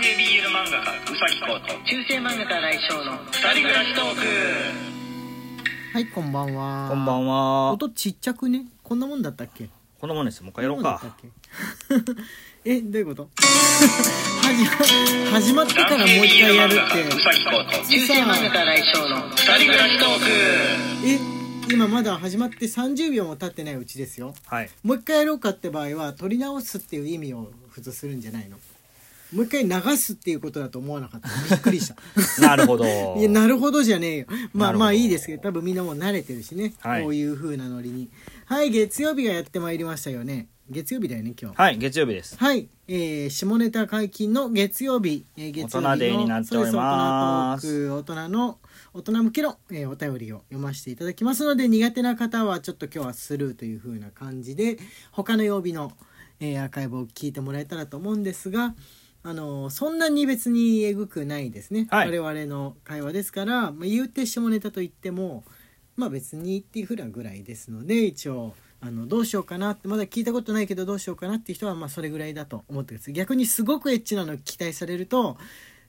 系 BL 漫画家うさぎこと中世漫画家来翔の二人暮らしトーク。はいこんばんは。こんばんは。音ちっちゃくね？こんなもんだったっけ？こんなもんです。よ。もう一回やろうか。えどういうこと？始ま始まってからもう一回やるって。うさぎこと中世漫画家来翔の二人暮らしトーク。え今まだ始まって30秒も経ってないうちですよ。はい。もう一回やろうかって場合は取り直すっていう意味を普通するんじゃないの？もう一回流すっていうことだと思わなかった。びっくりした。なるほど。いやなるほどじゃねえよ。まあまあいいですけど多分みんなもう慣れてるしね、はい。こういう風なノリに。はい月曜日がやってまいりましたよね。月曜日だよね今日。はい、月曜日です。はい、えー、下ネタ解禁の月曜日、えー、月曜日の大人デーになっております。大人の大人向けの、えーお便りを読ませていただきますので苦手な方はちょっと今日はスルーという風な感じで他の曜日の、えーアーカイブを聞いてもらえたらと思うんですがあのーそんなに別にえぐくないですね、はい。我々の会話ですから、まあ、言うて下ネタと言ってもまあ別にっていうふうなぐらいですので一応あのどうしようかなってまだ聞いたことないけどどうしようかなっていう人はまあそれぐらいだと思ってください。逆にすごくエッチなの期待されると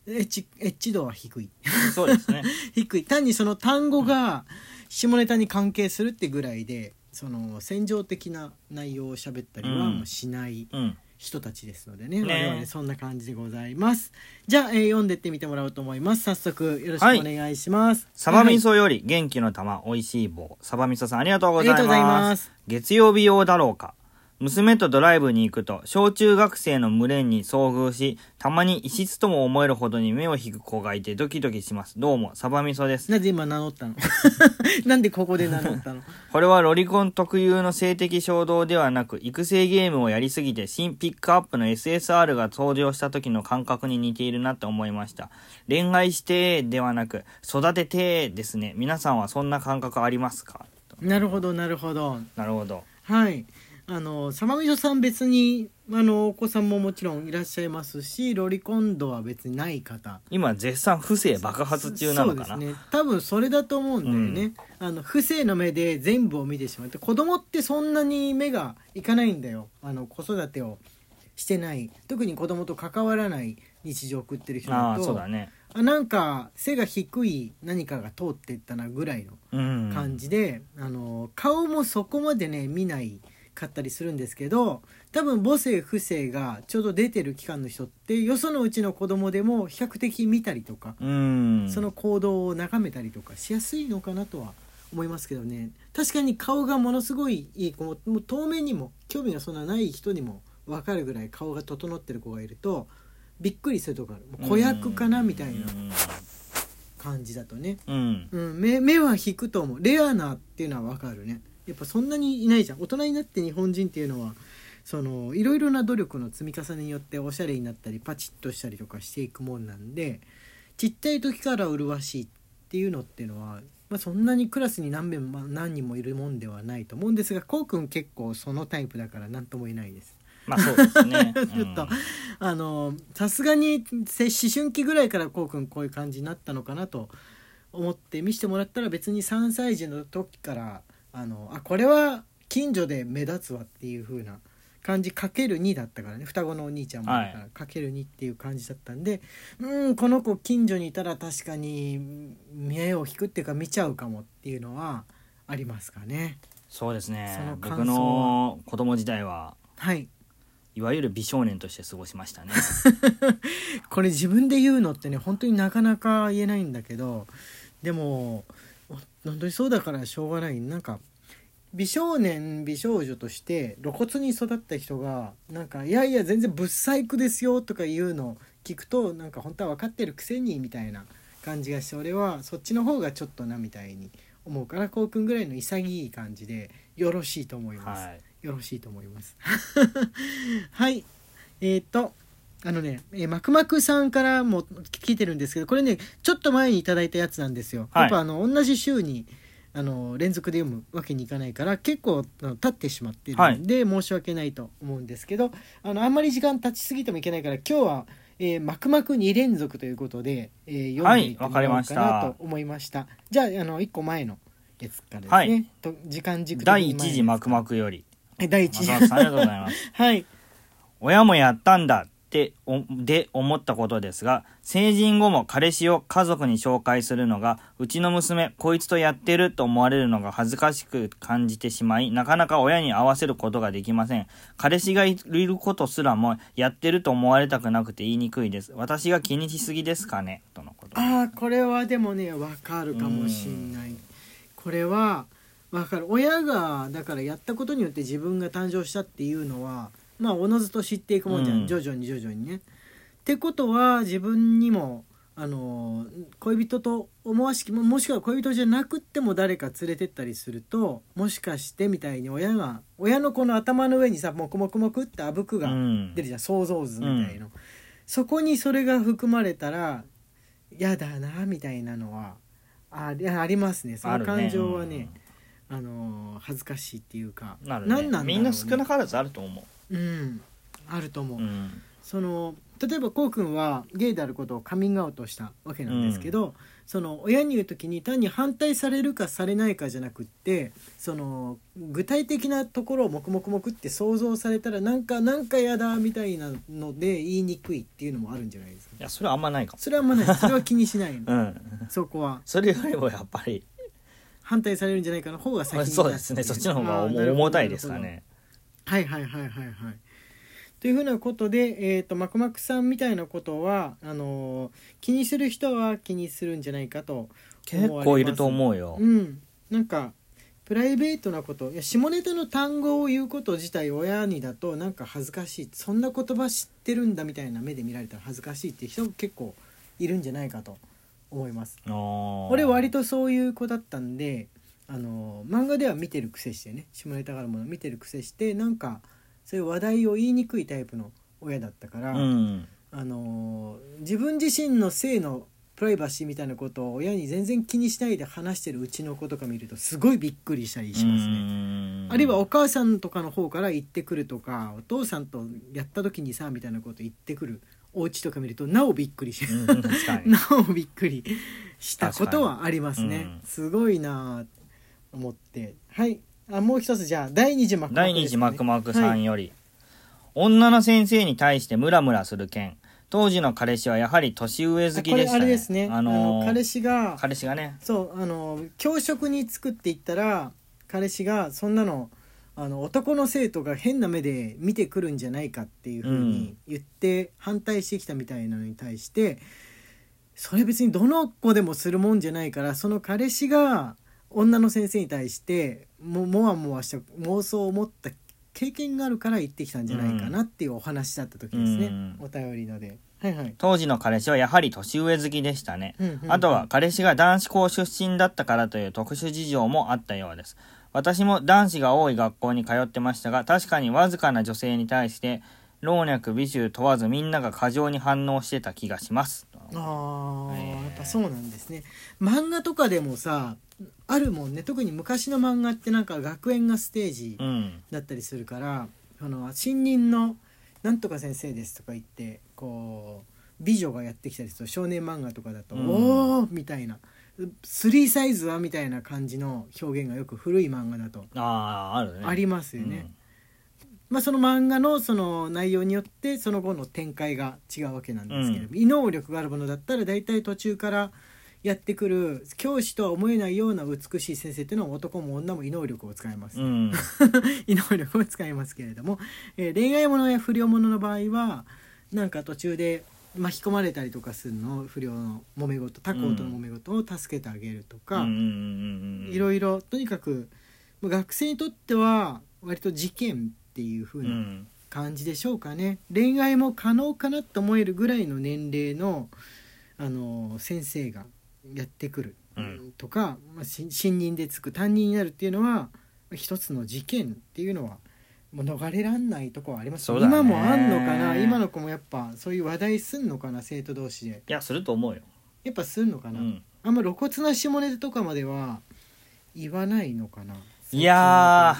エッチエッチ度は低い。そうですね。低い。単にその単語が下ネタに関係するってぐらいでその戦場的な内容を喋ったりはうん。もうしない。うん。人たちですのでね,、ね。我々そんな感じでございます。じゃあ、えー読んでってみてもらおうと思います。早速よろしくお願いします、サバ味はい。噌より元気の玉、美味しい棒。サバ味噌さんありがとうございま。す。月曜日用だろうか。娘とドライブに行くと、小中学生の群れに遭遇し、たまに異質とも思えるほどに目を引く子がいてドキドキします。どうも、サバ味噌です。なぜ今名乗ったの？なんでここで名乗ったの？これはロリコン特有の性的衝動ではなく、育成ゲームをやりすぎて新ピックアップの SSR が登場した時の感覚に似ているなって思いました。恋愛してではなく、育ててですね。皆さんはそんな感覚ありますか？なるほどなるほどなるほど。はいあのサマミショさん別にあのお子さんももちろんいらっしゃいますしロリコン度は別にない方。今絶賛不正爆発中なのかな、そうですね。多分それだと思うんだよね、あの不正の目で全部を見てしまって子供ってそんなに目がいかないんだよ。あの子育てをしてない。特に子供と関わらない日常を送ってる人ああ、だとそうだね。あなんか背が低い何かが通っていったなぐらいのうん。感じで、あの顔もそこまでね見ないかったりするんですけど多分母性不正がちょうど出てる期間の人ってよそのうちの子供でも比較的見たりとか、うん。その行動を眺めたりとかしやすいのかなとは思いますけどね確かに顔がものすごいいい子ももう遠目にも興味がそんなない人にも分かるぐらい顔が整ってる子がいるとびっくりするとこある子役かなみたいな感じだとね。うん。うん、目目は引くと思うレアなっていうのは分かるねやっぱそんなにいないじゃん大人になって日本人っていうのはそのいろいろな努力の積み重ねによっておしゃれになったりパチッとしたりとかしていくもんなんでちっちゃい時から麗しいっていうのっていうのは、まあ、そんなにクラスに何名も何人もいるもんではないと思うんですがこうくん結構そのタイプだから何とも言えないです。まあそうですね。ちょっと、あのさすがにせ思春期ぐらいからこうくんこういう感じになったのかなと思って見せてもらったら別に3歳児の時からあのあこれは近所で目立つわっていう風な感じかける2だったからね双子のお兄ちゃんもいるから、はかける2っていう感じだったんでうんこの子近所にいたら確かに目を引くっていうか見ちゃうかもっていうのはありますかねそうですねその。僕の子供時代は、はいいわゆる美少年として過ごしましたね。これ自分で言うのってね本当になかなか言えないんだけどでも本当にそうだからしょうがないなんか美少年美少女として露骨に育った人がなんか「いやいや全然ぶっ細工ですよ」とか言うの聞くとなんか本当は分かってるくせにみたいな感じがして俺はそっちの方がちょっとなみたいに思うからこうくんぐらいの潔い感じでよろしいと思います。はい。よろしいと思います。はい。えっ、と、あのね、えー、マクマクさんからも聞いてるんですけど、これね、ちょっと前にいただいたやつなんですよ。はいやっぱあの、同じ週に、あの、連続で読むわけにいかないから、結構経ってしまってるんで、申し訳ないと思うんですけど、あの、あんまり時間経ちすぎてもいけないから、今日は、えー、マクマク2連続ということで、えー、読んでいってもらおうかなと思いました。じゃあ、あの、1個前のやつからですね。はいと時間軸第前のやつ一次マクマクより。え第一次ありがとうございます。はい。親もやったんだ。っておで思ったことですが成人後も彼氏を家族に紹介するのがうちの娘こいつとやってると思われるのが恥ずかしく感じてしまいなかなか親に合わせることができません。彼氏がいることすらもやってると思われたくなくて言いにくいです。私が気にしすぎですかね？とのこと。ああこれはでもねわかるかもしんない、これはわかる。親がだからやったことによって自分が誕生したっていうのはまあおのずと知っていくもんじゃん、うん。徐々に徐々にね。ってことは自分にもあの恋人と思わしきももしくは恋人じゃなくっても誰か連れてったりするともしかしてみたいに親が親のこの頭の上にさモクモクモクってあぶくがうん。出るじゃん。想像図みたいの、そこにそれが含まれたら嫌だなみたいなのはあありますね。その感情はねあの恥ずかしいっていうか。ね。何なんだろうね。みんな少なからずあると思うん。あると思う、う、うん、その例えばこうくんはゲイであることをカミングアウトしたわけなんですけど、その親に言う時に単に反対されるかされないかじゃなくってその具体的なところを黙々黙って想像されたらなんかなんかやだみたいなので言いにくいっていうのもあるんじゃないですか。いやそれはあんまないかも。それはあんまない。それは気にしないの。うん。そこは。それよりもやっぱり。反対されるんじゃないかの方が先にそうですね。そっちの方が重たいですかねはいはいはいはいはい。というふうなことで、えー、とマクマクさんみたいなことはあのー気にする人は気にするんじゃないかと結構いると思うよ。うん。なんかプライベートなこといや下ネタの単語を言うこと自体親にだとなんか恥ずかしい。そんな言葉知ってるんだみたいな目で見られたら恥ずかしいっていう人結構いるんじゃないかと思います。俺俺割とそういう子だったんであの漫画では見てる癖してね下ネタがあるものを見てる癖してなんかそういう話題を言いにくいタイプの親だったから、うん。あの自分自身の性のプライバシーみたいなことを親に全然気にしないで話してるうちの子とか見るとすごいびっくりしたりしますね。あるいはお母さんとかの方から言ってくるとかお父さんとやった時にさみたいなこと言ってくるお家とか見るとなおびっくりし なおびっくりしたことはありますね。すごいなあ思って。はい。あもう一つじゃあ第二次マクマク第二次マクマクさんより、女の先生に対してムラムラする件。当時の彼氏はやはり年上好きでしたね。あこれですね、あのー彼氏が彼氏がね。そうあの教職に作っていったら彼氏がそんなのあの男の生徒が変な目で見てくるんじゃないかっていうふうに言って反対してきたみたいなのに対して、それ別にどの子でもするもんじゃないからその彼氏が女の先生に対してももわもわした妄想を持った経験があるから言ってきたんじゃないかなっていうお話だった時ですね、うん。お便りので。はいはい。当時の彼氏はやはり年上好きでしたね、うんうんうん。あとは彼氏が男子校出身だったからという特殊事情もあったようです。私も男子が多い学校に通ってましたが確かにわずかな女性に対して老若美醜問わずみんなが過剰に反応してた気がします。ああ、えーやっぱそうなんですね。漫画とかでもさあるもんね特に昔の漫画ってなんか学園がステージうんだったりするから、その新任の「なんとか先生です」とか言ってこう美女がやってきたりすると少年漫画とかだと「うんおお!」みたいな「スリーサイズは?」みたいな感じの表現がよく古い漫画だとあああるねありますよね。まあ、その漫画のその内容によってその後の展開が違うわけなんですけれども、異能力があるものだったら大体途中からやってくる教師とは思えないような美しい先生っていうのは男も女も異能力を使います、うん、う ん異能力を使いますけれども、えー恋愛ものや不良ものの場合はなんか途中で巻き込まれたりとかするの不良の揉め事他校との揉め事を助けてあげるとか、うんうんうんうんいろいろとにかくまあ学生にとっては割と事件っていう風うなん。感じでしょうかね、恋愛も可能かなと思えるぐらいの年齢のあの先生がやってくる。うん。とか、まあ、し新任でつく担任になるっていうのは一つの事件っていうのはもう逃れらんないとこはあります、ね。今もあんのかな？今の子もやっぱそういう話題すんのかな？生徒同士で。いやすると思うよ、やっぱすんのかな、うん、あんま露骨な下ネタとかまでは言わないのかな？いや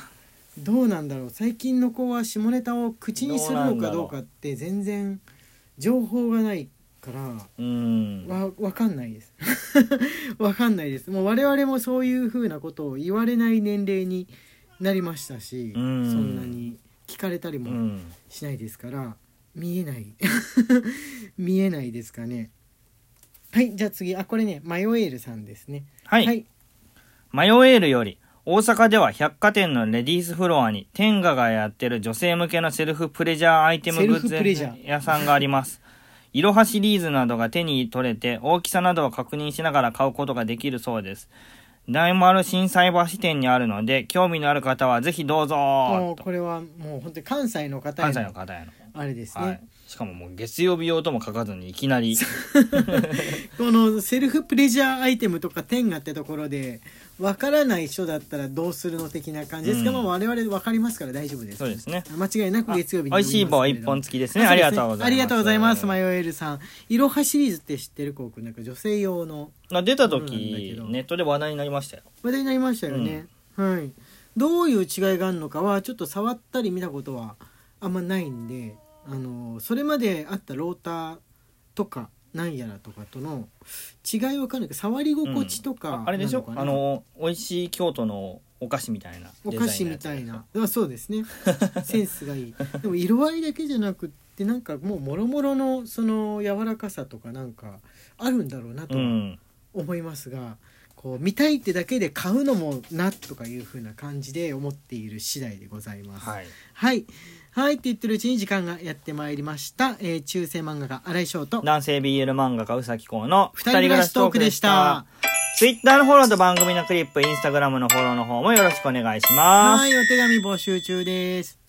どうなんだろう最近の子は下ネタを口にするのかどうかって全然情報がないからーうん。わわかんないです。わかんないです。もう我々もそういうふうなことを言われない年齢になりましたし、うん。そんなに聞かれたりもうん。しないですから見えない。見えないですかね。はいじゃあ次。あこれねマヨエールさんですね。はい。はい、マヨエールより、大阪では百貨店のレディースフロアに、天下がやってる女性向けのセルフプレジャーアイテムグッズ屋さんがあります。いろはシリーズなどが手に取れて、大きさなどを確認しながら買うことができるそうです。大丸心斎橋店にあるので、興味のある方はぜひどうぞともうこれはもう本当に関西の方へ関西のの方への。あれですね、はい。しかももう月曜日用とも書かずにいきなり。このセルフプレジャーアイテムとか天下ってところでわからない人だったらどうするの的な感じですが、うん。まあ我々わかりますから大丈夫です。そうですね。間違いなく月曜日に美味しい棒一本付きですね。ありがとうございます。ありがとうございますマヨエールさん。いろはシリーズって知ってる？こうくんなんか女性用のが出た時ど、ネットで話題になりましたよ。話題になりましたよね、はい。どういう違いがあるのかはちょっと触ったり見たことはあんまないんであのそれまであったローターとかなんやらとかとの違いわかんないけど触り心地とか、ああれでしょ？あの、美味しい京都のお菓子みたいなお。菓子みたいなあそうですね センスがいいでも色合いだけじゃなくってなんかもうもろもろのその柔らかさとかなんかあるんだろうなと。思いますが、こう見たいってだけで買うのもなとかいう風な感じで思っている次第でございます。はい。はい、はいって言ってるうちに時間がやってまいりました。えー中世漫画家新井翔と男性 BL 漫画家うさきこうの二人暮らしトークでした。。Twitter のフォローと番組のクリップ、Instagram のフォローの方もよろしくお願いします。はいお手紙募集中です。